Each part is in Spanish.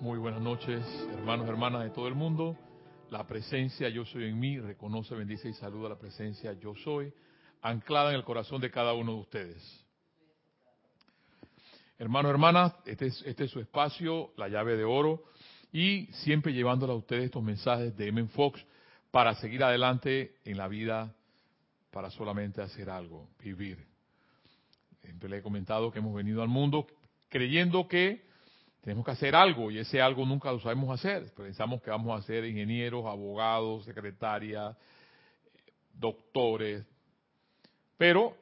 Muy buenas noches, hermanos, hermanas de todo el mundo. La presencia yo soy en mí, reconoce, bendice y saluda la presencia yo soy, anclada en el corazón de cada uno de ustedes. Hermanos, hermanas, este es, este es su espacio, la llave de oro, y siempre llevándole a ustedes estos mensajes de M. Fox para seguir adelante en la vida, para solamente hacer algo, vivir. Siempre le he comentado que hemos venido al mundo creyendo que tenemos que hacer algo y ese algo nunca lo sabemos hacer. Pensamos que vamos a ser ingenieros, abogados, secretarias, doctores, pero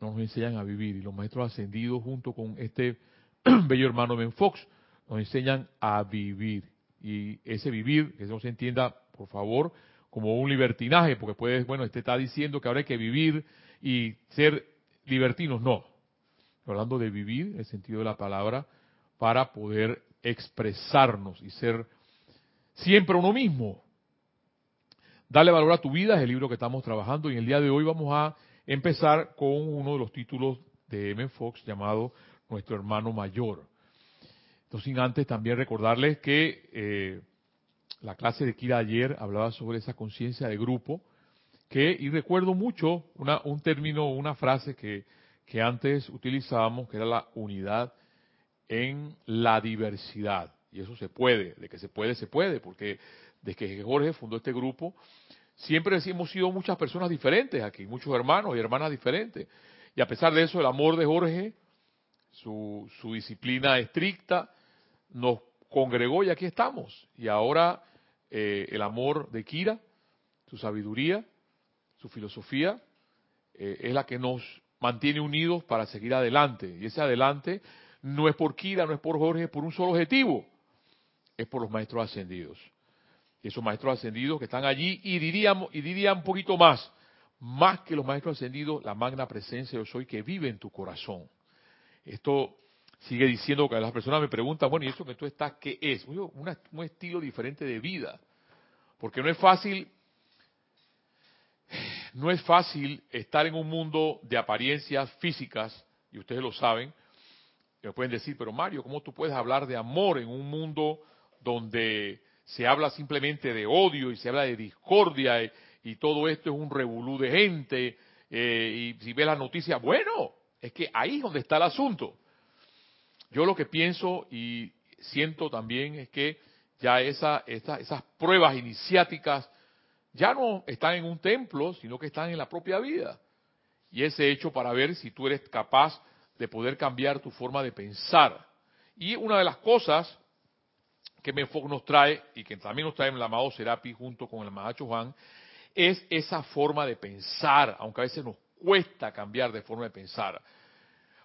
nos enseñan a vivir y los maestros ascendidos junto con este bello hermano Ben Fox nos enseñan a vivir y ese vivir, que no se entienda por favor como un libertinaje, porque puede, bueno, este está diciendo que ahora hay que vivir y ser libertinos, no. Hablando de vivir, el sentido de la palabra, para poder expresarnos y ser siempre uno mismo. Dale valor a tu vida es el libro que estamos trabajando y el día de hoy vamos a empezar con uno de los títulos de M. Fox llamado Nuestro hermano mayor. Entonces, sin antes también recordarles que eh, la clase de Kira ayer hablaba sobre esa conciencia de grupo, que, y recuerdo mucho un término, una frase que, que antes utilizábamos, que era la unidad en la diversidad. Y eso se puede, de que se puede, se puede, porque desde que Jorge fundó este grupo, siempre hemos sido muchas personas diferentes aquí, muchos hermanos y hermanas diferentes. Y a pesar de eso, el amor de Jorge, su, su disciplina estricta, nos congregó y aquí estamos. Y ahora eh, el amor de Kira, su sabiduría, su filosofía, eh, es la que nos mantiene unidos para seguir adelante. Y ese adelante no es por Kira, no es por Jorge, es por un solo objetivo, es por los maestros ascendidos. Esos maestros ascendidos que están allí y diríamos y diría un poquito más, más que los maestros ascendidos, la magna presencia yo soy que vive en tu corazón. Esto sigue diciendo que las personas me preguntan, bueno, ¿y eso que tú estás qué es? un estilo diferente de vida. Porque no es fácil, no es fácil estar en un mundo de apariencias físicas, y ustedes lo saben, me pueden decir, pero Mario, ¿cómo tú puedes hablar de amor en un mundo donde se habla simplemente de odio y se habla de discordia y, todo esto es un revolú de gente? Eh, y si ves las noticias, bueno, es que ahí es donde está el asunto. Yo lo que pienso y siento también es que ya esa, esas pruebas iniciáticas ya no están en un templo, sino que están en la propia vida. Y ese hecho para ver si tú eres capaz de poder cambiar tu forma de pensar. Y una de las cosas que Menfoc nos trae, y que también nos trae el amado Serapi junto con el Mahacho Juan, es esa forma de pensar, aunque a veces nos cuesta cambiar de forma de pensar.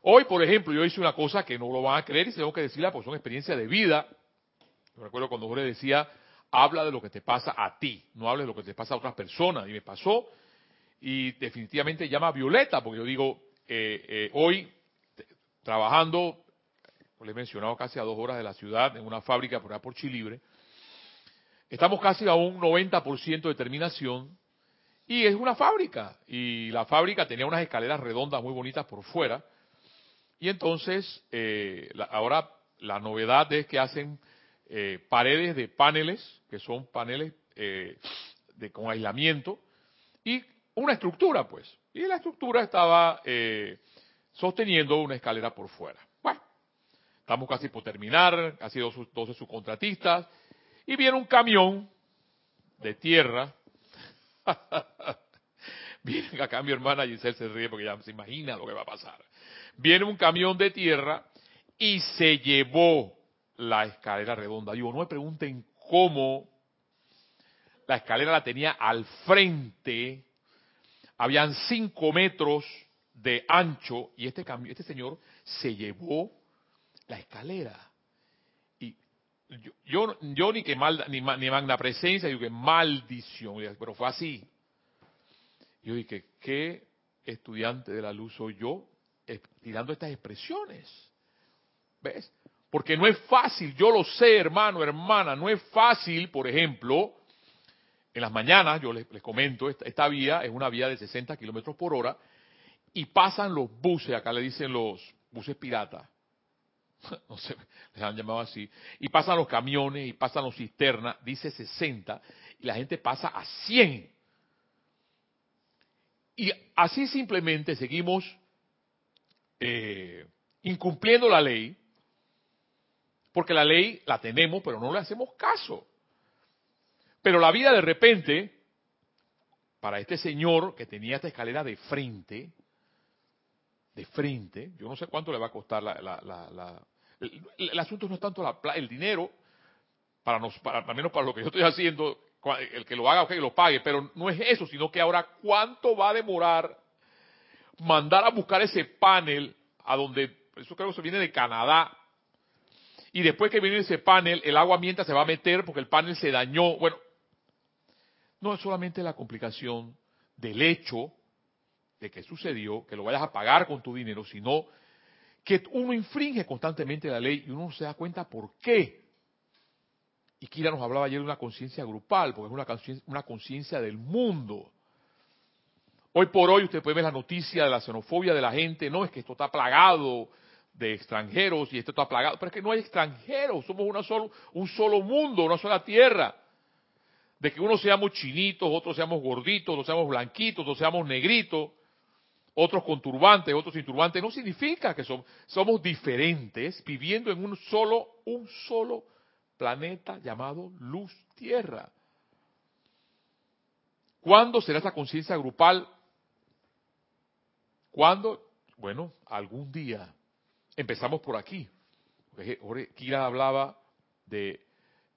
Hoy, por ejemplo, yo hice una cosa que no lo van a creer y tengo que decirla porque son experiencias de vida. Yo recuerdo cuando Jorge decía, habla de lo que te pasa a ti, no hables de lo que te pasa a otras personas. Y me pasó, y definitivamente llama Violeta, porque yo digo, eh, eh, hoy trabajando, le he mencionado, casi a dos horas de la ciudad, en una fábrica por allá por Chilibre. Estamos casi a un 90% de terminación y es una fábrica. Y la fábrica tenía unas escaleras redondas muy bonitas por fuera. Y entonces, eh, ahora la novedad es que hacen eh, paredes de paneles, que son paneles eh, con aislamiento, y una estructura, pues. Y la estructura estaba sosteniendo una escalera por fuera. Bueno, estamos casi por terminar, casi 12 subcontratistas, y viene un camión de tierra. viene acá mi hermana Giselle se ríe porque ya se imagina lo que va a pasar. Viene un camión de tierra y se llevó la escalera redonda. Digo, no me pregunten cómo la escalera la tenía al frente, habían cinco metros de ancho y este, este señor se llevó la escalera. Y yo, yo, ni que mal, ni, ni magna presencia, yo que maldición, pero fue así. Yo dije, ¿qué estudiante de la luz soy yo tirando estas expresiones? ¿Ves? Porque no es fácil, yo lo sé, hermano, hermana, no es fácil, por ejemplo, en las mañanas, yo les, comento, esta, esta, vía es una vía de 60 kilómetros por hora, y pasan los buses, acá le dicen los buses piratas. no sé, les han llamado así, y pasan los camiones y pasan los cisternas, dice 60, y la gente pasa a 100. Y así simplemente seguimos eh, incumpliendo la ley, porque la ley la tenemos, pero no le hacemos caso. Pero la vida de repente, para este señor que tenía esta escalera de frente, de frente, yo no sé cuánto le va a costar la... el, asunto no es tanto el dinero, para, nos, al menos para lo que yo estoy haciendo, el que lo haga, que lo pague, pero no es eso, sino que ahora cuánto va a demorar mandar a buscar ese panel a donde, eso creo que se viene de Canadá, y después que viene ese panel, el agua mientras se va a meter porque el panel se dañó. Bueno, no es solamente la complicación del hecho de que sucedió, que lo vayas a pagar con tu dinero, sino que uno infringe constantemente la ley y uno no se da cuenta por qué. Y Kira nos hablaba ayer de una conciencia grupal, porque es una conciencia del mundo. Hoy por hoy usted puede ver la noticia de la xenofobia de la gente, no es que esto está plagado de extranjeros y esto está plagado, pero es que no hay extranjeros, somos una solo, un solo mundo, una sola tierra. De que unos seamos chinitos, otros seamos gorditos, otros seamos blanquitos, otros seamos negritos, otros con turbantes, otros sin turbantes, no significa que somos diferentes viviendo en un solo, un solo planeta llamado luz tierra. ¿Cuándo será esa conciencia grupal? ¿Cuándo? Bueno, algún día. Empezamos por aquí. Kira hablaba de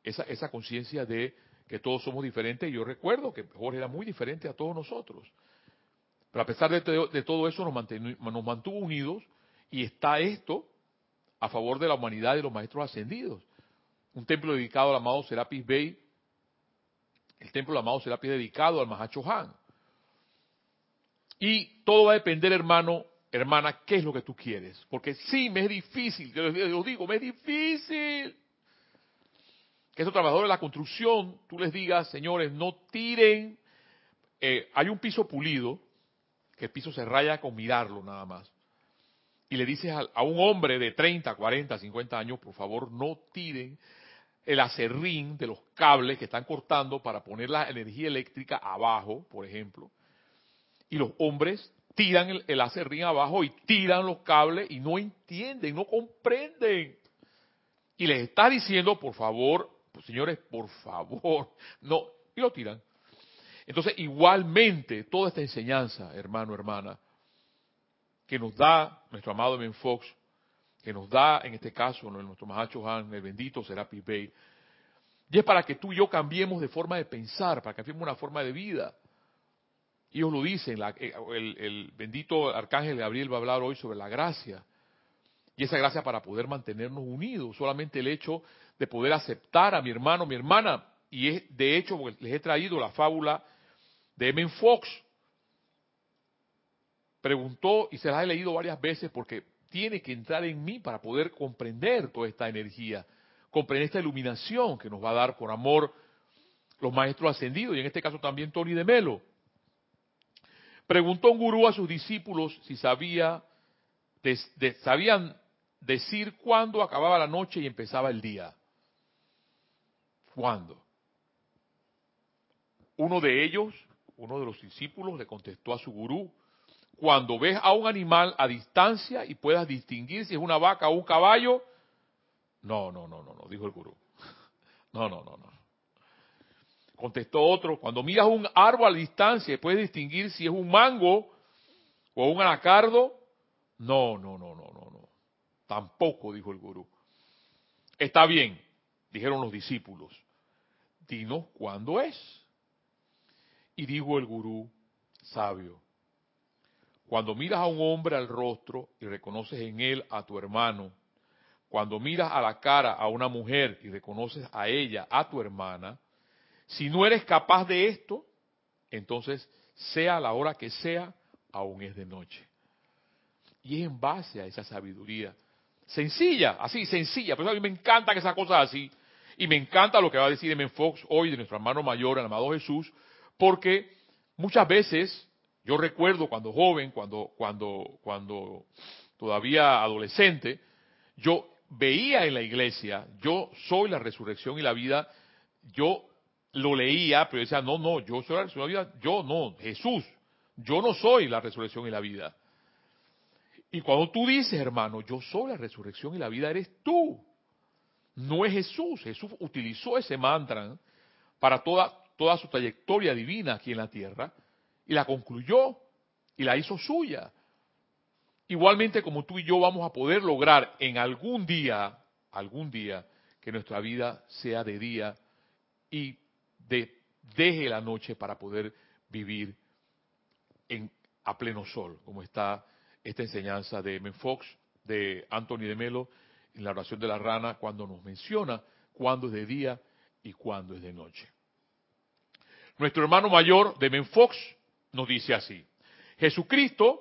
esa, esa conciencia de que todos somos diferentes. Y yo recuerdo que Jorge era muy diferente a todos nosotros. Pero a pesar de, todo eso nos, nos mantuvo unidos y está esto a favor de la humanidad y de los maestros ascendidos. Un templo dedicado al amado Serapis Bey, el templo del amado Serapis dedicado al Mahacho Han. Y todo va a depender, hermano, hermana, qué es lo que tú quieres. Porque sí, me es difícil, yo les digo, me es difícil. Que esos trabajadores de la construcción, tú les digas, señores, no tiren. Eh, hay un piso pulido, que el piso se raya con mirarlo nada más. Y le dices a, un hombre de 30, 40, 50 años, por favor, no tiren el acerrín de los cables que están cortando para poner la energía eléctrica abajo, por ejemplo. Y los hombres tiran el, el acerrín abajo y tiran los cables y no entienden, no comprenden. Y les está diciendo, por favor, pues, señores, por favor, no, y lo tiran. Entonces, igualmente, toda esta enseñanza, hermano, hermana, que nos da nuestro amado Ben Fox, que nos da, en este caso, nuestro Mahacho Han, el bendito Serapis Bey, y es para que tú y yo cambiemos de forma de pensar, para que cambiemos una forma de vida. Ellos lo dicen, eh, el, bendito Arcángel Gabriel va a hablar hoy sobre la gracia. Y esa gracia para poder mantenernos unidos, solamente el hecho de poder aceptar a mi hermano, mi hermana. Y es, de hecho, les he traído la fábula de Emen Fox. Preguntó, y se la he leído varias veces porque tiene que entrar en mí para poder comprender toda esta energía, comprender esta iluminación que nos va a dar por amor los maestros ascendidos, y en este caso también Tony de Melo. Preguntó un gurú a sus discípulos si sabía, sabían decir cuándo acababa la noche y empezaba el día. ¿Cuándo? Uno de ellos, uno de los discípulos, le contestó a su gurú, cuando ves a un animal a distancia y puedas distinguir si es una vaca o un caballo, no, no, no, no, no, dijo el gurú. No, no, no, no. Contestó otro, cuando miras un árbol a distancia y puedes distinguir si es un mango o un anacardo, no, no, no, no, no, no. Tampoco, dijo el gurú. Está bien, dijeron los discípulos. Dinos cuándo es. Y dijo el gurú sabio, cuando miras a un hombre al rostro y reconoces en él a tu hermano, cuando miras a la cara a una mujer y reconoces a ella, a tu hermana, si no eres capaz de esto, entonces sea la hora que sea, aún es de noche. Y es en base a esa sabiduría. Sencilla, así, sencilla. Pero a mí me encanta que esas cosas así. Y me encanta lo que va a decir M. Fox hoy de nuestro hermano mayor, el amado Jesús, porque muchas veces, yo recuerdo cuando joven, cuando, cuando, cuando todavía adolescente, yo veía en la iglesia, yo soy la resurrección y la vida, yo lo leía, pero decía, no, no, yo soy la resurrección y la vida, yo no, Jesús, yo no soy la resurrección y la vida. Y cuando tú dices, hermano, yo soy la resurrección y la vida, eres tú. No es Jesús. Jesús utilizó ese mantra para toda, toda su trayectoria divina aquí en la tierra y la concluyó y la hizo suya. Igualmente como tú y yo vamos a poder lograr en algún día, algún día, que nuestra vida sea de día y de, deje la noche para poder vivir en, a pleno sol, como está esta enseñanza de Men Fox, de Anthony de Melo, en la oración de la rana, cuando nos menciona cuándo es de día y cuándo es de noche. Nuestro hermano mayor de Men Fox nos dice así, Jesucristo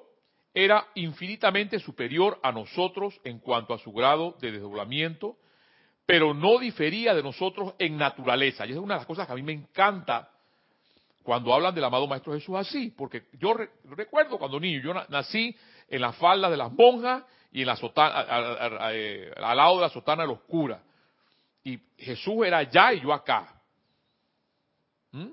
era infinitamente superior a nosotros en cuanto a su grado de desdoblamiento, pero no difería de nosotros en naturaleza. Y es una de las cosas que a mí me encanta cuando hablan del amado Maestro Jesús así, porque yo recuerdo cuando niño, yo nací en la falda de las monjas y en la sotana, eh, al lado de la sotana de los curas. Y Jesús era allá y yo acá. ¿Mm?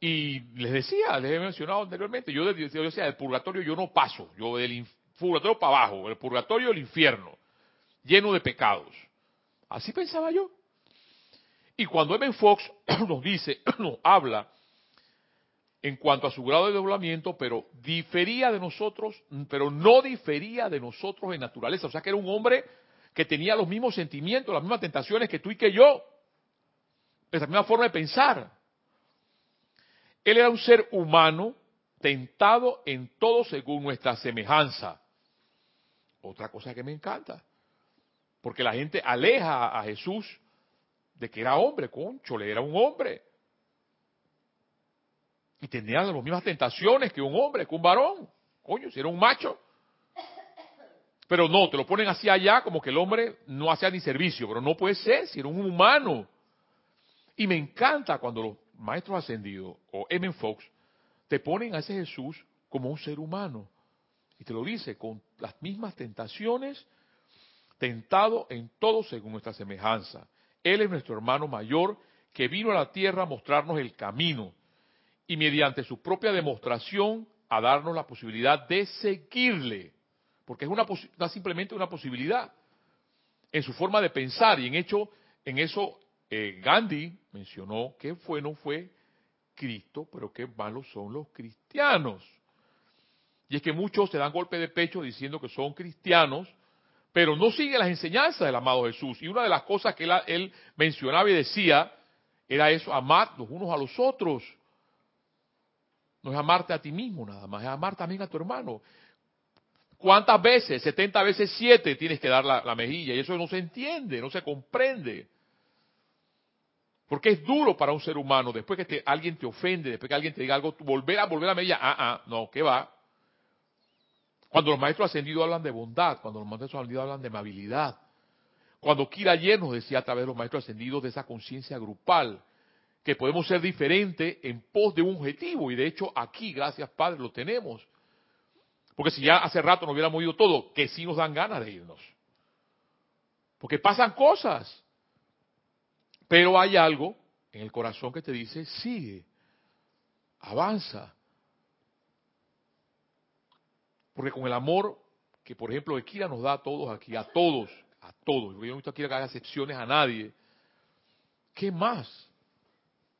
Y les decía, les he mencionado anteriormente, yo, decía, del purgatorio yo no paso, yo del purgatorio para abajo, el purgatorio el infierno, lleno de pecados. Así pensaba yo. Y cuando Evan Fox nos dice, nos habla en cuanto a su grado de doblamiento, pero difería de nosotros, pero no difería de nosotros en naturaleza. O sea que era un hombre que tenía los mismos sentimientos, las mismas tentaciones que tú y que yo. Esa misma forma de pensar. Él era un ser humano tentado en todo según nuestra semejanza. Otra cosa que me encanta. Porque la gente aleja a Jesús de que era hombre, concho, le era un hombre. Y tenía las mismas tentaciones que un hombre, que un varón. Coño, si era un macho. Pero no, te lo ponen así allá como que el hombre no hacía ni servicio, pero no puede ser si era un humano. Y me encanta cuando los maestros ascendidos o M. Fox te ponen a ese Jesús como un ser humano. Y te lo dice con las mismas tentaciones, tentado en todo según nuestra semejanza. Él es nuestro hermano mayor que vino a la tierra a mostrarnos el camino y mediante su propia demostración a darnos la posibilidad de seguirle, porque es una, simplemente una posibilidad en su forma de pensar y en hecho en eso eh, Gandhi mencionó que fue no fue Cristo, pero qué malos son los cristianos. Y es que muchos se dan golpe de pecho diciendo que son cristianos, pero no siguen las enseñanzas del amado Jesús. Y una de las cosas que él, mencionaba y decía era eso, amar los unos a los otros. No es amarte a ti mismo nada más, es amar también a tu hermano. ¿Cuántas veces? 70 veces 7 tienes que dar la, mejilla y eso no se entiende, no se comprende. Porque es duro para un ser humano, después que alguien te ofende, después que alguien te diga algo, volver a volver a mejilla, ah, ah, no, ¿qué va? Cuando los maestros ascendidos hablan de bondad, cuando los maestros ascendidos hablan de amabilidad, cuando Kira nos decía a través de los maestros ascendidos de esa conciencia grupal, que podemos ser diferentes en pos de un objetivo. Y de hecho aquí, gracias Padre, lo tenemos. Porque si ya hace rato nos hubiéramos ido todo, que sí nos dan ganas de irnos. Porque pasan cosas. Pero hay algo en el corazón que te dice, sigue, avanza. Porque con el amor que, por ejemplo, Ekira nos da a todos aquí, a todos, a todos, yo no visto aquí que haga excepciones a nadie, ¿qué más?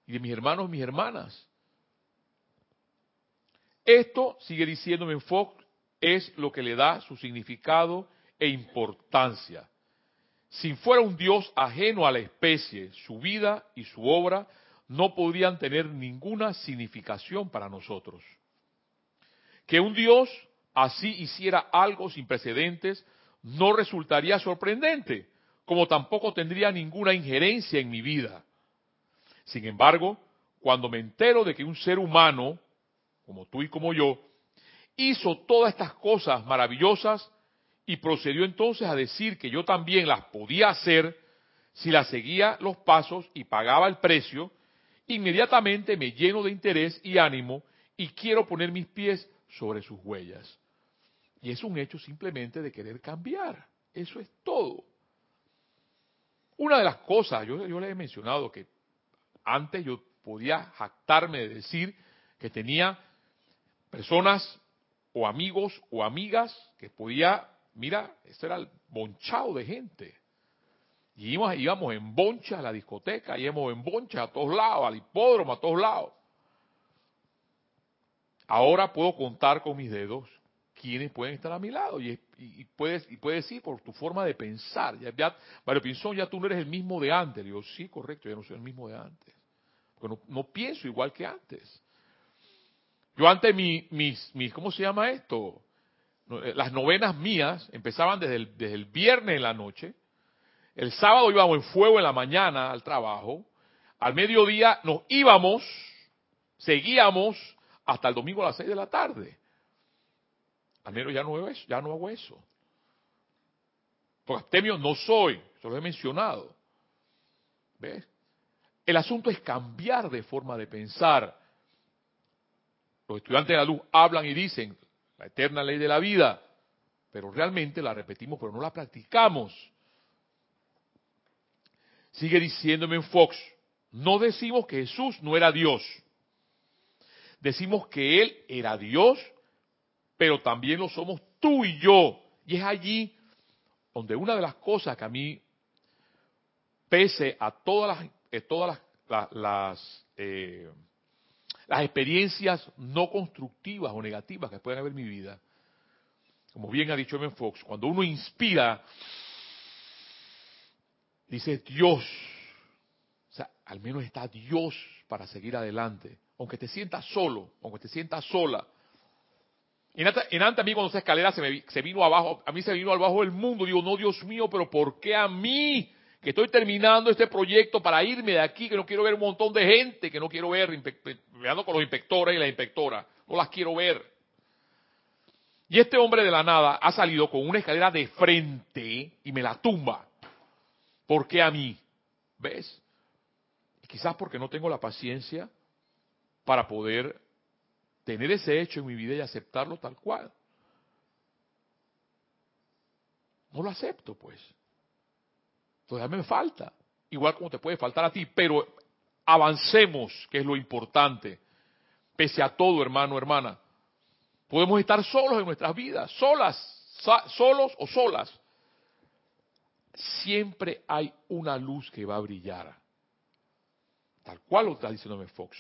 y de mis hermanos mis hermanas. Esto, sigue diciéndome en Fox, es lo que le da su significado e importancia. Si fuera un Dios ajeno a la especie, su vida y su obra no podrían tener ninguna significación para nosotros. Que un Dios así hiciera algo sin precedentes no resultaría sorprendente, como tampoco tendría ninguna injerencia en mi vida. Sin embargo, cuando me entero de que un ser humano, como tú y como yo, hizo todas estas cosas maravillosas y procedió entonces a decir que yo también las podía hacer si las seguía los pasos y pagaba el precio, inmediatamente me lleno de interés y ánimo y quiero poner mis pies sobre sus huellas. Y es un hecho simplemente de querer cambiar. Eso es todo. Una de las cosas, yo, yo les he mencionado que antes yo podía jactarme de decir que tenía personas o amigos o amigas que podía, mira, esto era el bonchado de gente. Y íbamos, íbamos en boncha a la discoteca, íbamos en boncha a todos lados, al hipódromo, a todos lados. Ahora puedo contar con mis dedos quiénes pueden estar a mi lado. Y, puedes, y puedes decir por tu forma de pensar. Ya, ya, Mario Pinzón, ya tú no eres el mismo de antes. Le digo, sí, correcto, ya no soy el mismo de antes. Porque no, no pienso igual que antes. Yo antes, mi, mis, mis, ¿cómo se llama esto? Eh, las novenas mías empezaban desde el, viernes en la noche. El sábado íbamos en fuego en la mañana al trabajo. Al mediodía nos íbamos, seguíamos hasta el domingo a las seis de la tarde. Al menos ya no hago eso. Ya no hago eso. Porque no soy, eso lo he mencionado. ¿Ves? El asunto es cambiar de forma de pensar. Los estudiantes de la luz hablan y dicen la eterna ley de la vida, pero realmente la repetimos, pero no la practicamos. Sigue diciéndome en Fox, no decimos que Jesús no era Dios. Decimos que Él era Dios, pero también lo somos tú y yo. Y es allí donde una de las cosas que a mí, pese a todas las, eh, todas las, eh, las experiencias no constructivas o negativas que pueden haber en mi vida, como bien ha dicho M. Fox, cuando uno inspira, dice Dios, o sea, al menos está Dios para seguir adelante, aunque te sientas solo, aunque te sientas sola. En antes a mí cuando esa escalera se, me, se vino abajo, a mí se vino abajo el mundo, digo, no Dios mío, pero ¿por qué a mí? Que estoy terminando este proyecto para irme de aquí, que no quiero ver un montón de gente, que no quiero ver, veando con los inspectores y las inspectoras, no las quiero ver. Y este hombre de la nada ha salido con una escalera de frente y me la tumba. ¿Por qué a mí? ¿Ves? quizás porque no tengo la paciencia para poder tener ese hecho en mi vida y aceptarlo tal cual. No lo acepto, pues. Todavía me falta, igual como te puede faltar a ti, pero avancemos, que es lo importante. Pese a todo, hermano, hermana. Podemos estar solos en nuestras vidas, solas, solos o solas. Siempre hay una luz que va a brillar. Tal cual lo está diciéndome Fox.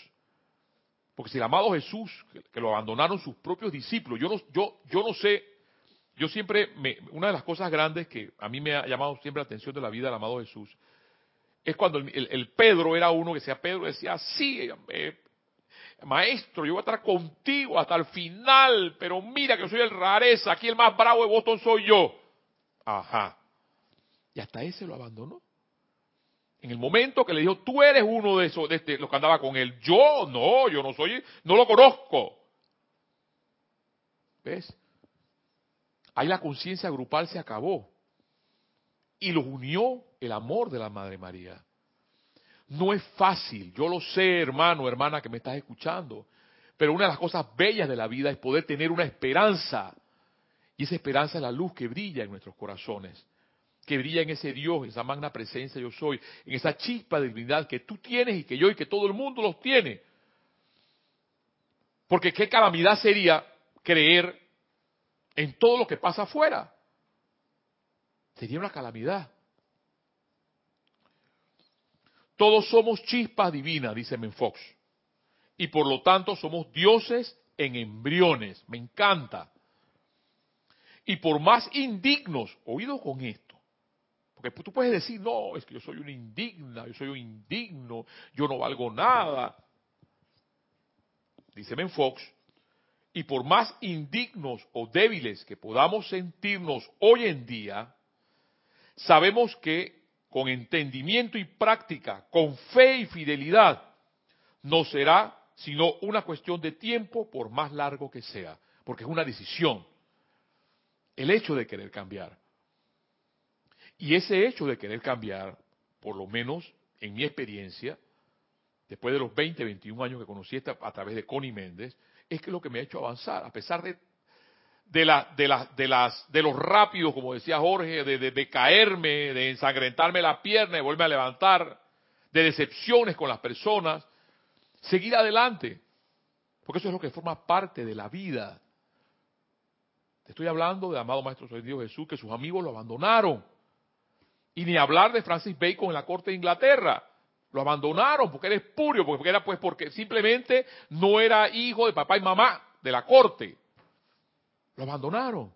Porque si el amado Jesús, que, lo abandonaron sus propios discípulos, yo no, yo, yo no sé yo siempre, me, una de las cosas grandes que a mí me ha llamado siempre la atención de la vida del amado Jesús, es cuando el, Pedro era uno que decía, Pedro decía, sí, eh, maestro, yo voy a estar contigo hasta el final, pero mira que soy el rareza, aquí el más bravo de Boston soy yo. Ajá. Y hasta ese lo abandonó. En el momento que le dijo, tú eres uno de esos, de este, los que andaba con él. Yo, no, yo no soy, no lo conozco. ¿Ves? Ahí la conciencia grupal se acabó. Y los unió el amor de la Madre María. No es fácil, yo lo sé, hermano, hermana, que me estás escuchando. Pero una de las cosas bellas de la vida es poder tener una esperanza. Y esa esperanza es la luz que brilla en nuestros corazones. Que brilla en ese Dios, en esa magna presencia yo soy. En esa chispa de divinidad que tú tienes y que yo y que todo el mundo los tiene. Porque qué calamidad sería creer en todo lo que pasa afuera. Sería una calamidad. Todos somos chispas divinas, dice Menfox. Y por lo tanto somos dioses en embriones. Me encanta. Y por más indignos, oído con esto, porque tú puedes decir, no, es que yo soy una indigna, yo soy un indigno, yo no valgo nada. Dice Menfox, y por más indignos o débiles que podamos sentirnos hoy en día, sabemos que con entendimiento y práctica, con fe y fidelidad, no será sino una cuestión de tiempo por más largo que sea, porque es una decisión, el hecho de querer cambiar. Y ese hecho de querer cambiar, por lo menos en mi experiencia, después de los 20, 21 años que conocí a través de Connie Méndez, es que lo que me ha hecho avanzar, a pesar de, de, de, de, las, de los rápidos, como decía Jorge, de, caerme, de ensangrentarme la pierna y volverme a levantar, de decepciones con las personas, seguir adelante, porque eso es lo que forma parte de la vida. Te estoy hablando de amado Maestro Dios Jesús, que sus amigos lo abandonaron. Y ni hablar de Francis Bacon en la corte de Inglaterra. Lo abandonaron porque era espurio, porque era pues porque simplemente no era hijo de papá y mamá de la corte. Lo abandonaron.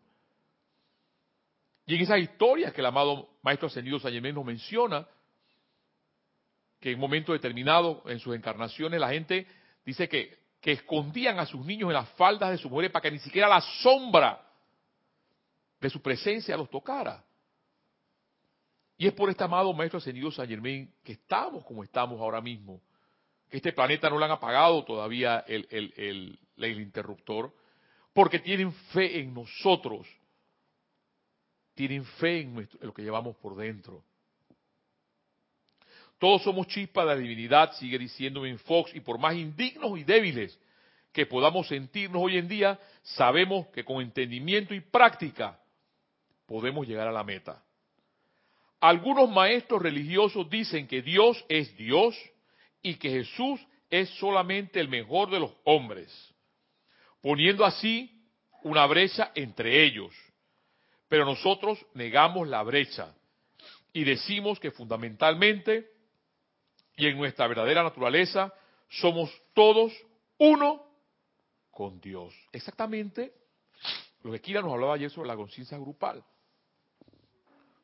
Y en esas historias que el amado Maestro Ascendido San nos menciona, que en un momento determinado en sus encarnaciones la gente dice que, que escondían a sus niños en las faldas de sus mujeres para que ni siquiera la sombra de su presencia los tocara. Y es por este amado Maestro Ascendido San Germain que estamos como estamos ahora mismo. Que este planeta no le han apagado todavía el, el, interruptor, porque tienen fe en nosotros. Tienen fe en, lo que llevamos por dentro. Todos somos chispas de la divinidad, sigue diciendo en Fox, y por más indignos y débiles que podamos sentirnos hoy en día, sabemos que con entendimiento y práctica podemos llegar a la meta. Algunos maestros religiosos dicen que Dios es Dios y que Jesús es solamente el mejor de los hombres poniendo así una brecha entre ellos. Pero nosotros negamos la brecha y decimos que fundamentalmente y en nuestra verdadera naturaleza somos todos uno con Dios. Exactamente lo que Kira nos hablaba ayer sobre la conciencia grupal.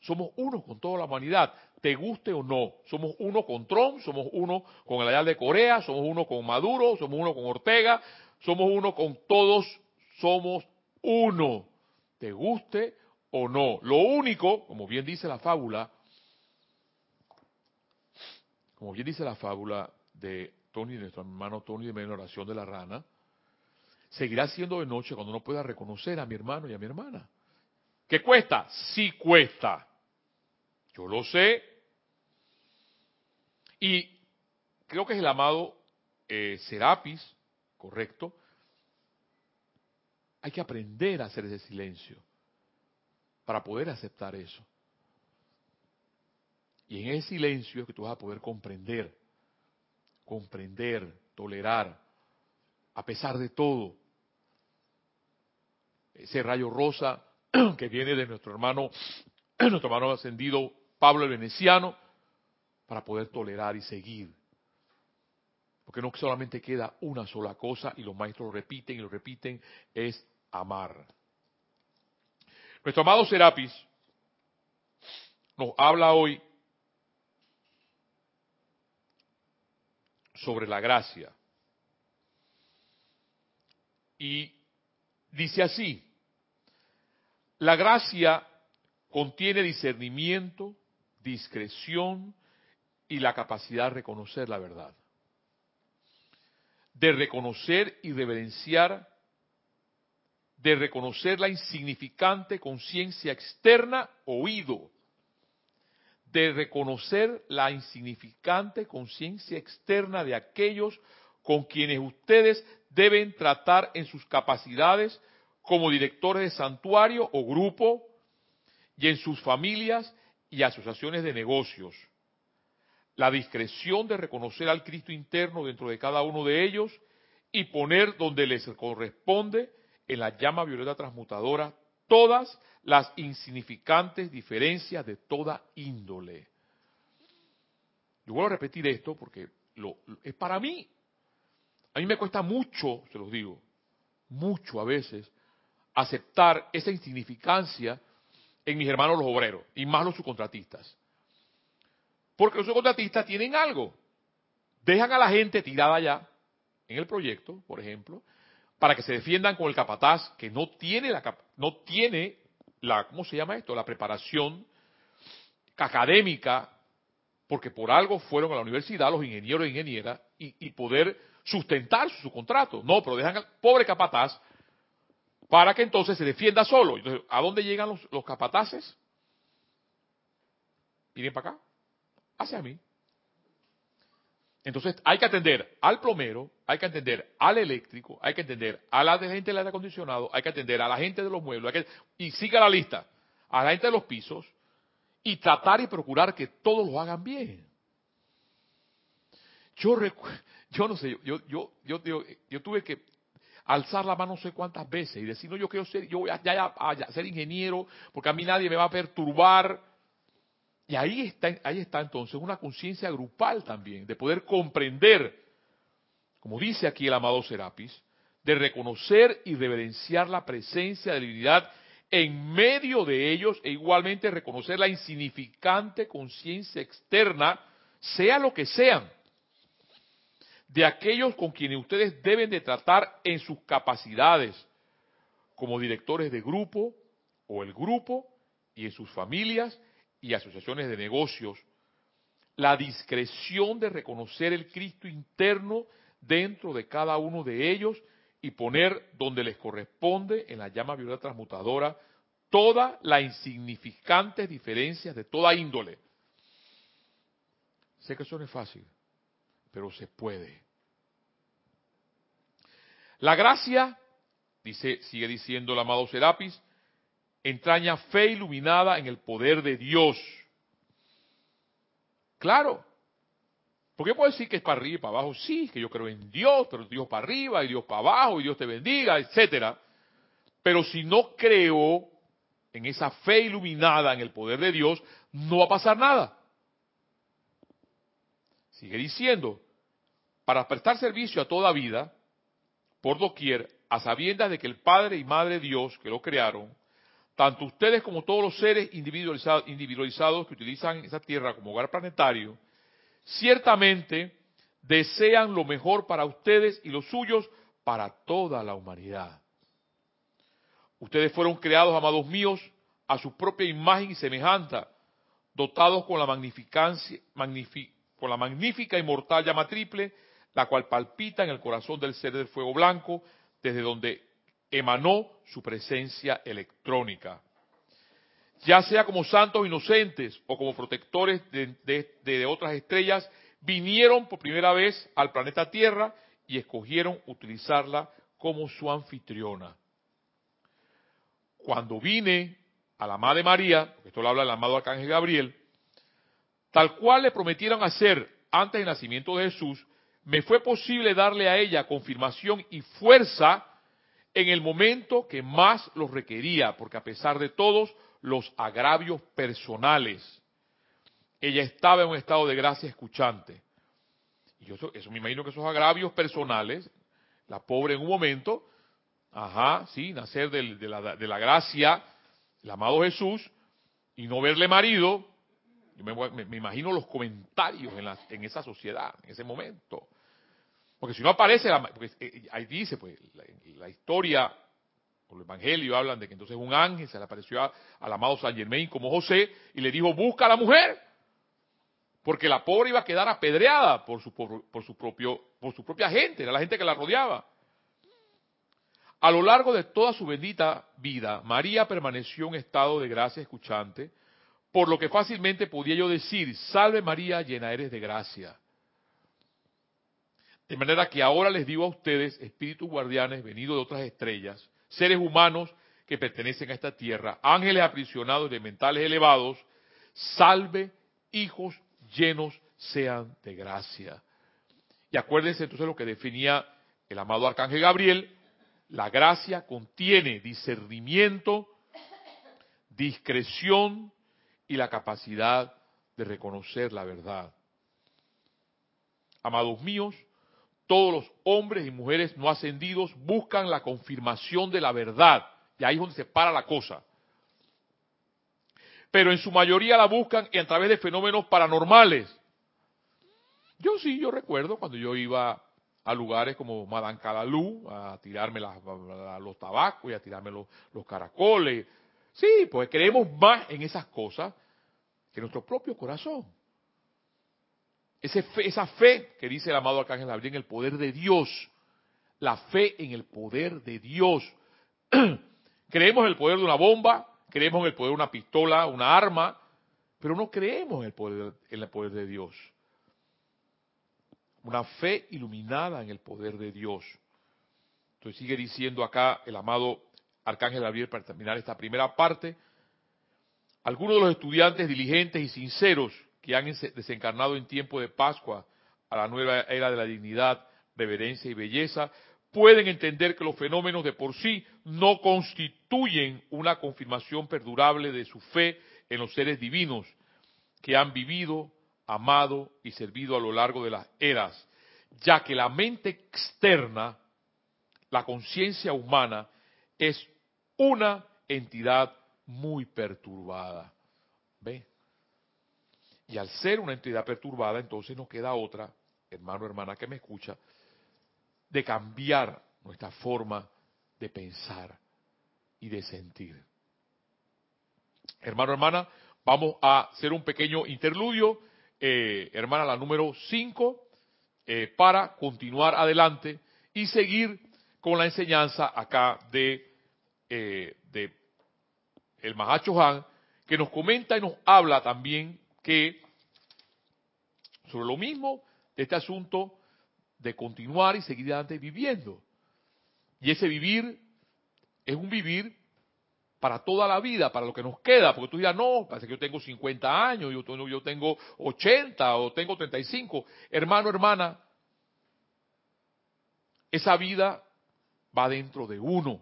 Somos uno con toda la humanidad, te guste o no. Somos uno con Trump, somos uno con el Ayal de Corea, somos uno con Maduro, somos uno con Ortega, somos uno con todos, somos uno, te guste o no. Lo único, como bien dice la fábula, como bien dice la fábula de Tony, nuestro hermano Tony de la oración de la rana, seguirá siendo de noche cuando no pueda reconocer a mi hermano y a mi hermana. ¿Qué cuesta? Sí cuesta. Yo lo sé. Y creo que es el amado eh, Serapis, ¿correcto? Hay que aprender a hacer ese silencio para poder aceptar eso. Y en ese silencio es que tú vas a poder comprender, comprender, tolerar, a pesar de todo. Ese rayo rosa que viene de nuestro hermano, nuestro hermano ascendido Pablo el Veneciano, para poder tolerar y seguir porque no solamente queda una sola cosa y los maestros lo repiten y lo repiten, es amar. Nuestro amado Serapis nos habla hoy sobre la gracia. Y dice así, la gracia contiene discernimiento, discreción y la capacidad de reconocer la verdad. De reconocer y reverenciar, de reconocer la insignificante conciencia externa oído, de reconocer la insignificante conciencia externa de aquellos con quienes ustedes deben tratar en sus capacidades como directores de santuario o grupo y en sus familias y asociaciones de negocios la discreción de reconocer al Cristo interno dentro de cada uno de ellos y poner donde les corresponde en la llama violeta transmutadora todas las insignificantes diferencias de toda índole. Yo vuelvo a repetir esto porque lo, es para mí. A mí me cuesta mucho, se los digo, mucho a veces, aceptar esa insignificancia en mis hermanos los obreros y más los subcontratistas. Porque los subcontratistas tienen algo. Dejan a la gente tirada allá en el proyecto, por ejemplo, para que se defiendan con el capataz que no tiene la no tiene la ¿cómo se llama esto? la preparación académica porque por algo fueron a la universidad los ingenieros e ingenieras y, poder sustentar su, contrato. No, pero dejan al pobre capataz para que entonces se defienda solo. Entonces, ¿a dónde llegan los, capataces? Miren para acá hacia mí. Entonces hay que atender al plomero, hay que atender al eléctrico, hay que atender a la gente del aire acondicionado, hay que atender a la gente de los muebles, y siga la lista, a la gente de los pisos, y tratar y procurar que todos lo hagan bien. Yo yo no sé, yo, yo, yo, yo, tuve que alzar la mano no sé cuántas veces y decir, no, yo quiero ser, yo voy a, ya, ser ingeniero, porque a mí nadie me va a perturbar. Y ahí está, ahí está entonces una conciencia grupal también, de poder comprender, como dice aquí el amado Serapis, de reconocer y reverenciar la presencia de la divinidad en medio de ellos e igualmente reconocer la insignificante conciencia externa, sea lo que sean, de aquellos con quienes ustedes deben de tratar en sus capacidades, como directores de grupo o el grupo y en sus familias y asociaciones de negocios, la discreción de reconocer el Cristo interno dentro de cada uno de ellos y poner donde les corresponde en la llama violeta transmutadora todas las insignificantes diferencias de toda índole. Sé que eso no es fácil, pero se puede. La gracia, dice, sigue diciendo el amado Serapis, entraña fe iluminada en el poder de Dios. Claro, ¿Por qué puedo decir que es para arriba y para abajo? Sí, que yo creo en Dios, pero Dios para arriba y Dios para abajo y Dios te bendiga, etcétera. Pero si no creo en esa fe iluminada en el poder de Dios, no va a pasar nada. Sigue diciendo, para prestar servicio a toda vida, por doquier, a sabiendas de que el Padre y Madre Dios que lo crearon, tanto ustedes como todos los seres individualizados, individualizados que utilizan esa tierra como hogar planetario, ciertamente desean lo mejor para ustedes y los suyos para toda la humanidad. Ustedes fueron creados, amados míos, a su propia imagen y semejanza, dotados con la, magnificancia, con la magnífica y mortal llama triple, la cual palpita en el corazón del ser del fuego blanco, desde donde emanó su presencia electrónica ya sea como santos inocentes o como protectores de, otras estrellas, vinieron por primera vez al planeta Tierra y escogieron utilizarla como su anfitriona. Cuando vine a la Madre María, esto lo habla el amado Arcángel Gabriel, tal cual le prometieron hacer antes del nacimiento de Jesús, me fue posible darle a ella confirmación y fuerza en el momento que más los requería, porque a pesar de todos, los agravios personales. Ella estaba en un estado de gracia escuchante. Y yo eso, me imagino que esos agravios personales, la pobre en un momento, ajá, sí, nacer la, de la, gracia, el amado Jesús, y no verle marido, yo me, imagino los comentarios en, la, en, esa sociedad, en ese momento. Porque si no aparece, porque eh, ahí dice, pues, la historia el Evangelio hablan de que entonces un ángel se le apareció al amado San Germain como José y le dijo, busca a la mujer, porque la pobre iba a quedar apedreada por su, por, su, propio, por su propia gente, era la gente que la rodeaba. A lo largo de toda su bendita vida, María permaneció en estado de gracia escuchante, por lo que fácilmente podía yo decir, salve María, llena eres de gracia. De manera que ahora les digo a ustedes, espíritus guardianes venidos de otras estrellas, seres humanos que pertenecen a esta tierra, ángeles aprisionados de mentales elevados, salve hijos llenos sean de gracia. Y acuérdense entonces lo que definía el amado arcángel Gabriel, la gracia contiene discernimiento, discreción y la capacidad de reconocer la verdad. Amados míos, todos los hombres y mujeres no ascendidos buscan la confirmación de la verdad. Y ahí es donde se para la cosa. Pero en su mayoría la buscan a través de fenómenos paranormales. Yo sí, yo recuerdo cuando yo iba a lugares como Madame Calalú a tirarme los tabacos y a tirarme los, los caracoles. Sí, pues creemos más en esas cosas que nuestro propio corazón esa fe que dice el amado Arcángel Gabriel en el poder de Dios. La fe en el poder de Dios. creemos en el poder de una bomba, creemos en el poder de una pistola, una arma, pero no creemos en el poder, en el poder de Dios. una fe iluminada en el poder de Dios. Entonces sigue diciendo acá el amado Arcángel Gabriel para terminar esta primera parte. Algunos de los estudiantes diligentes y sinceros que han desencarnado en tiempo de Pascua a la nueva era de la dignidad, reverencia y belleza, pueden entender que los fenómenos de por sí no constituyen una confirmación perdurable de su fe en los seres divinos que han vivido, amado y servido a lo largo de las eras, ya que la mente externa, la conciencia humana, es una entidad muy perturbada. ¿Ve? Y al ser una entidad perturbada, entonces nos queda otra, hermano, hermana que me escucha, de cambiar nuestra forma de pensar y de sentir. Hermano, hermana, vamos a hacer un pequeño interludio, eh, hermana, la número 5, eh, para continuar adelante y seguir con la enseñanza acá de, eh, de el Mahacho Han, que nos comenta y nos habla también que sobre lo mismo de este asunto de continuar y seguir adelante viviendo. Y ese vivir es un vivir para toda la vida, para lo que nos queda, porque tú dirás, no, parece que yo tengo 50 años, yo yo tengo 80 o tengo 35. Hermano, hermana, esa vida va dentro de uno.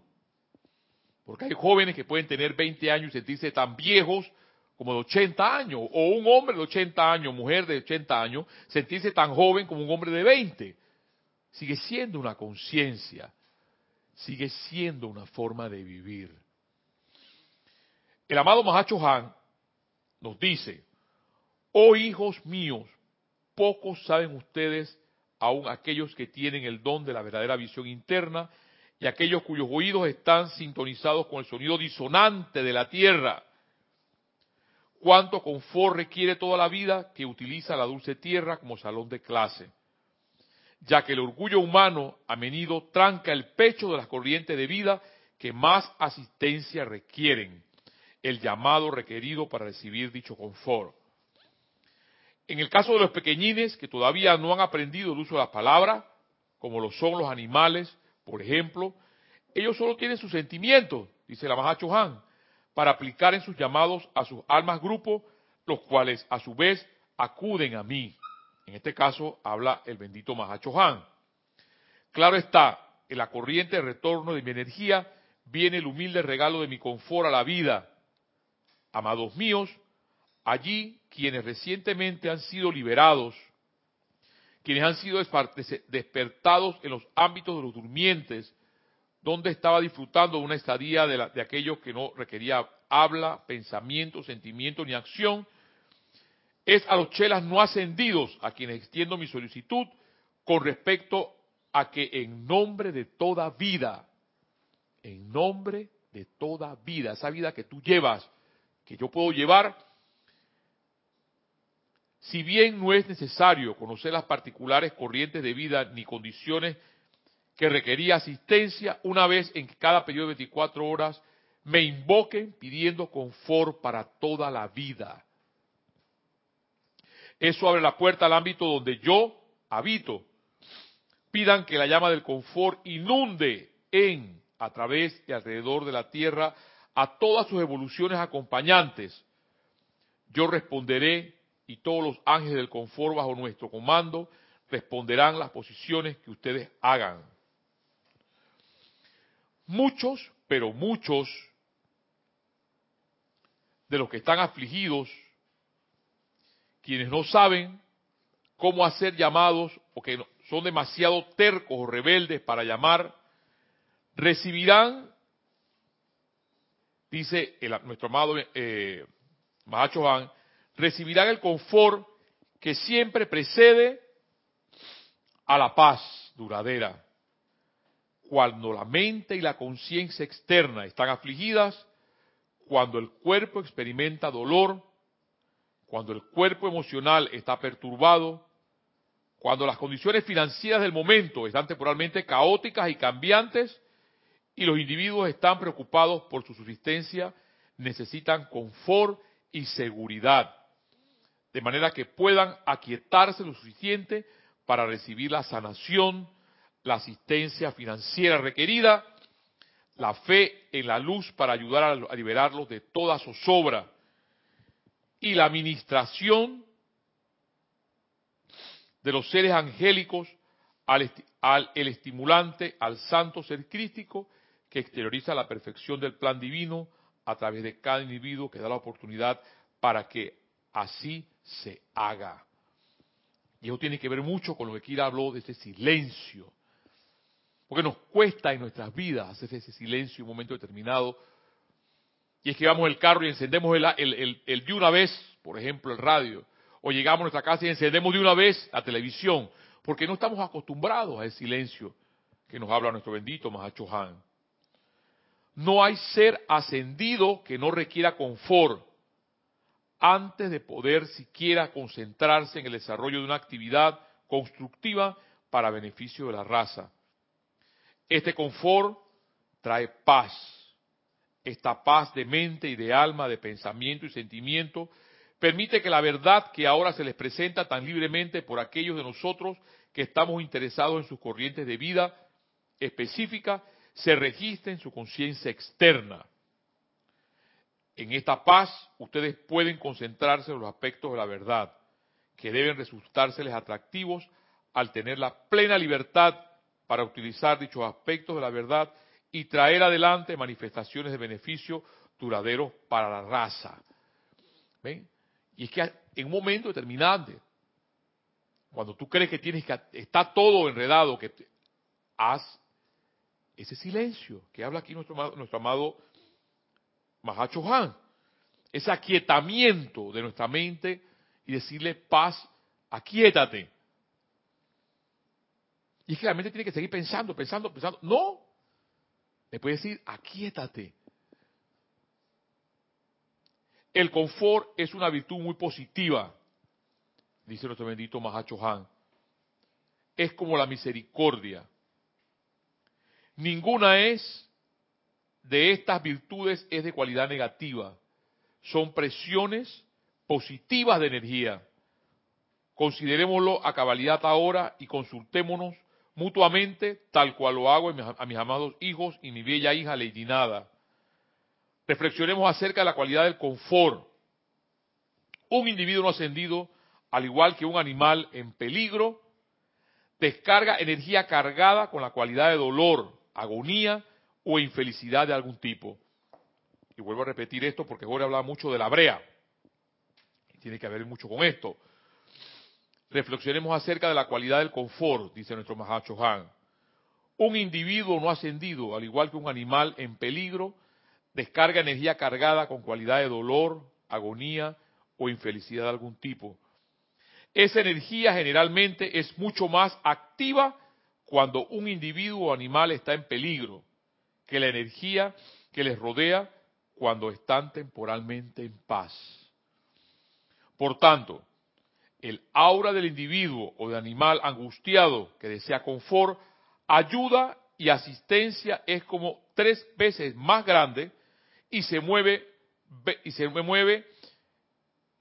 Porque hay jóvenes que pueden tener 20 años y sentirse tan viejos como de 80 años, o un hombre de 80 años, mujer de 80 años, sentirse tan joven como un hombre de 20. Sigue siendo una conciencia, sigue siendo una forma de vivir. El amado Mahacho Han nos dice, oh hijos míos, pocos saben ustedes, aun aquellos que tienen el don de la verdadera visión interna, y aquellos cuyos oídos están sintonizados con el sonido disonante de la tierra. Cuánto confort requiere toda la vida que utiliza la dulce tierra como salón de clase, ya que el orgullo humano a menudo tranca el pecho de las corrientes de vida que más asistencia requieren, el llamado requerido para recibir dicho confort. En el caso de los pequeñines que todavía no han aprendido el uso de la palabra, como lo son los animales, por ejemplo, ellos solo tienen sus sentimientos, dice la Mahacho Han, para aplicar en sus llamados a sus almas grupo, los cuales a su vez acuden a mí. En este caso habla el bendito Mahacho Han. Claro está, en la corriente de retorno de mi energía viene el humilde regalo de mi confort a la vida. Amados míos, allí quienes recientemente han sido liberados, quienes han sido despertados en los ámbitos de los durmientes, donde estaba disfrutando una estadía de, de aquello que no requería habla, pensamiento, sentimiento ni acción, es a los chelas no ascendidos a quienes extiendo mi solicitud con respecto a que en nombre de toda vida, en nombre de toda vida, esa vida que tú llevas, que yo puedo llevar, si bien no es necesario conocer las particulares corrientes de vida ni condiciones que requería asistencia, una vez en cada periodo de 24 horas me invoquen pidiendo confort para toda la vida. Eso abre la puerta al ámbito donde yo habito. Pidan que la llama del confort inunde en, a través y alrededor de la tierra a todas sus evoluciones acompañantes. Yo responderé y todos los ángeles del confort bajo nuestro comando responderán las posiciones que ustedes hagan. Muchos, pero muchos de los que están afligidos, quienes no saben cómo hacer llamados o que son demasiado tercos o rebeldes para llamar, recibirán, dice nuestro amado eh, Mahacho Han, recibirán el confort que siempre precede a la paz duradera. Cuando la mente y la conciencia externa están afligidas, cuando el cuerpo experimenta dolor, cuando el cuerpo emocional está perturbado, cuando las condiciones financieras del momento están temporalmente caóticas y cambiantes y los individuos están preocupados por su subsistencia, necesitan confort y seguridad de manera que puedan aquietarse lo suficiente para recibir la sanación, la asistencia financiera requerida, la fe en la luz para ayudar a, liberarlos de toda zozobra y la administración de los seres angélicos al, al, el estimulante al santo ser crístico que exterioriza la perfección del plan divino a través de cada individuo que da la oportunidad para que así se haga. Y eso tiene que ver mucho con lo que Kira habló de ese silencio. Porque nos cuesta en nuestras vidas hacer ese silencio en un momento determinado. Y es que vamos el carro y encendemos el, de una vez, por ejemplo, el radio. O llegamos a nuestra casa y encendemos de una vez la televisión. Porque no estamos acostumbrados a ese silencio que nos habla nuestro bendito Mahacho Han. No hay ser ascendido que no requiera confort antes de poder siquiera concentrarse en el desarrollo de una actividad constructiva para beneficio de la raza. Este confort trae paz. Esta paz de mente y de alma, de pensamiento y sentimiento, permite que la verdad que ahora se les presenta tan libremente por aquellos de nosotros que estamos interesados en sus corrientes de vida específica, se registre en su conciencia externa. En esta paz ustedes pueden concentrarse en los aspectos de la verdad, que deben resultárseles atractivos al tener la plena libertad para utilizar dichos aspectos de la verdad y traer adelante manifestaciones de beneficio duraderos para la raza. Y es que en un momento determinante, cuando tú crees que tienes que está todo enredado, que haz ese silencio que habla aquí nuestro, nuestro amado Mahacho Han, ese aquietamiento de nuestra mente y decirle paz, aquietate. Y es que la mente tiene que seguir pensando, pensando, pensando. No, le puede decir aquietate. El confort es una virtud muy positiva, dice nuestro bendito Mahacho Han. Es como la misericordia. Ninguna es de estas virtudes es de cualidad negativa. Son presiones positivas de energía. Considerémoslo a cabalidad ahora y consultémonos mutuamente, tal cual lo hago a mis amados hijos y mi bella hija Lady Nada. Reflexionemos acerca de la cualidad del confort. Un individuo no ascendido, al igual que un animal en peligro, descarga energía cargada con la cualidad de dolor, agonía o infelicidad de algún tipo. Y vuelvo a repetir esto porque Jorge habla mucho de la brea. Tiene que ver mucho con esto. Reflexionemos acerca de la cualidad del confort, dice nuestro Mahacho Han. Un individuo no ascendido, al igual que un animal en peligro, descarga energía cargada con cualidad de dolor, agonía o infelicidad de algún tipo. Esa energía generalmente es mucho más activa cuando un individuo o animal está en peligro que la energía que les rodea cuando están temporalmente en paz. Por tanto, el aura del individuo o de animal angustiado que desea confort, ayuda y asistencia es como tres veces más grande y se mueve y se mueve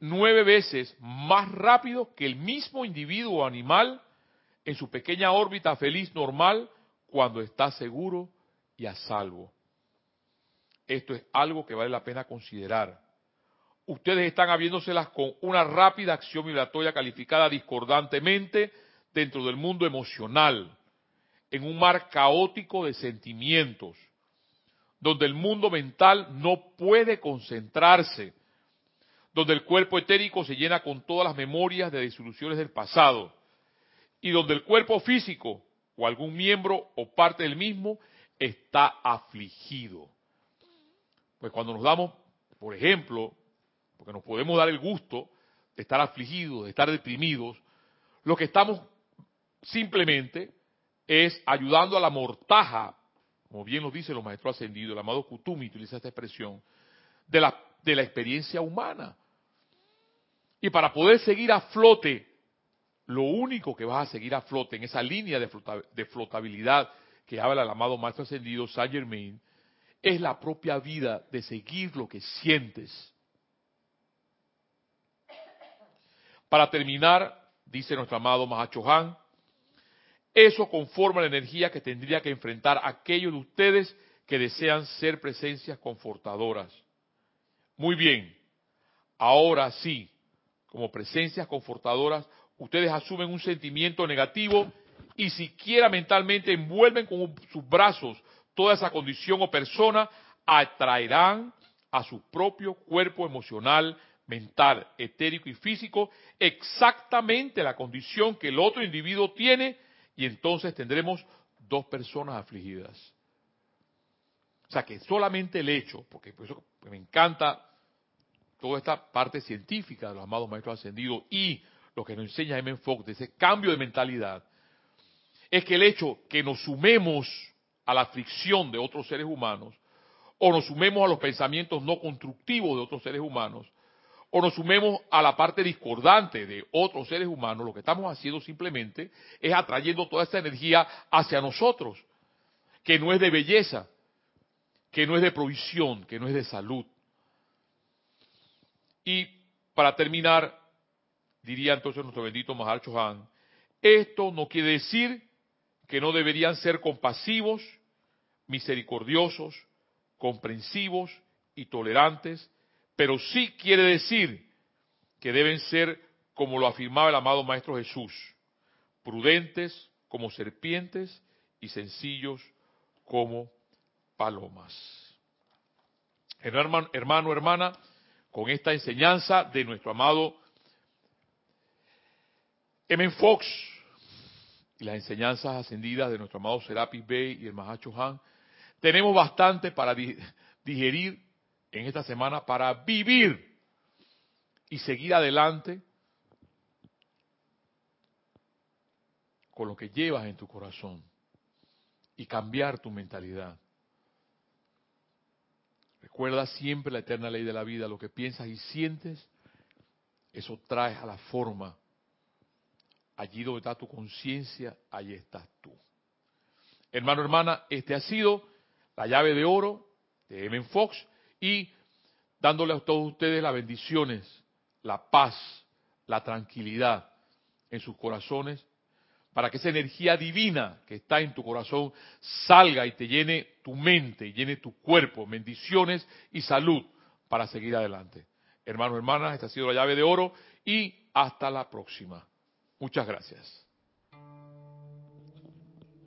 nueve veces más rápido que el mismo individuo o animal en su pequeña órbita feliz normal cuando está seguro y a salvo. Esto es algo que vale la pena considerar. Ustedes están habiéndoselas con una rápida acción vibratoria calificada discordantemente dentro del mundo emocional, en un mar caótico de sentimientos, donde el mundo mental no puede concentrarse, donde el cuerpo etérico se llena con todas las memorias de disoluciones del pasado, y donde el cuerpo físico o algún miembro o parte del mismo está afligido. Pues cuando nos damos, por ejemplo, porque nos podemos dar el gusto de estar afligidos, de estar deprimidos, lo que estamos simplemente es ayudando a la mortaja, como bien nos dice los maestros ascendidos, el amado Kutumi utiliza esta expresión, de la, de la experiencia humana. Y para poder seguir a flote lo único que vas a seguir a flote en esa línea de, flotabilidad que habla el amado Maestro Ascendido Saint Germain, es la propia vida de seguir lo que sientes. Para terminar, dice nuestro amado Mahacho Han, Eso conforma la energía que tendría que enfrentar aquellos de ustedes que desean ser presencias confortadoras. Muy bien, ahora sí, como presencias confortadoras, ustedes asumen un sentimiento negativo y siquiera mentalmente envuelven con sus brazos toda esa condición o persona, atraerán a su propio cuerpo emocional, mental, etérico y físico exactamente la condición que el otro individuo tiene y entonces tendremos dos personas afligidas. O sea que solamente el hecho, porque por eso me encanta toda esta parte científica de los amados maestros ascendidos y lo que nos enseña M. Fox de ese cambio de mentalidad, es que el hecho que nos sumemos a la aflicción de otros seres humanos, o nos sumemos a los pensamientos no constructivos de otros seres humanos, o nos sumemos a la parte discordante de otros seres humanos, lo que estamos haciendo simplemente es atrayendo toda esta energía hacia nosotros, que no es de belleza, que no es de provisión, que no es de salud. Y para terminar, diría entonces nuestro bendito Mahar Chohan, esto no quiere decir que no deberían ser compasivos, misericordiosos, comprensivos y tolerantes pero sí quiere decir que deben ser, como lo afirmaba el amado Maestro Jesús, prudentes como serpientes y sencillos como palomas. Hermano, hermana, con esta enseñanza de nuestro amado M. Fox y las enseñanzas ascendidas de nuestro amado Serapis Bey y el Mahacho Han, tenemos bastante para digerir en esta semana para vivir y seguir adelante con lo que llevas en tu corazón y cambiar tu mentalidad. Recuerda siempre la eterna ley de la vida, lo que piensas y sientes, eso traes a la forma. Allí donde está tu conciencia, allí estás tú. Hermano, hermana, este ha sido la llave de oro de M. Fox y dándole a todos ustedes las bendiciones, la paz, la tranquilidad en sus corazones, para que esa energía divina que está en tu corazón salga y te llene tu mente, y llene tu cuerpo, bendiciones y salud para seguir adelante. Hermanos, hermanas, esta ha sido la llave de oro y hasta la próxima. Muchas gracias.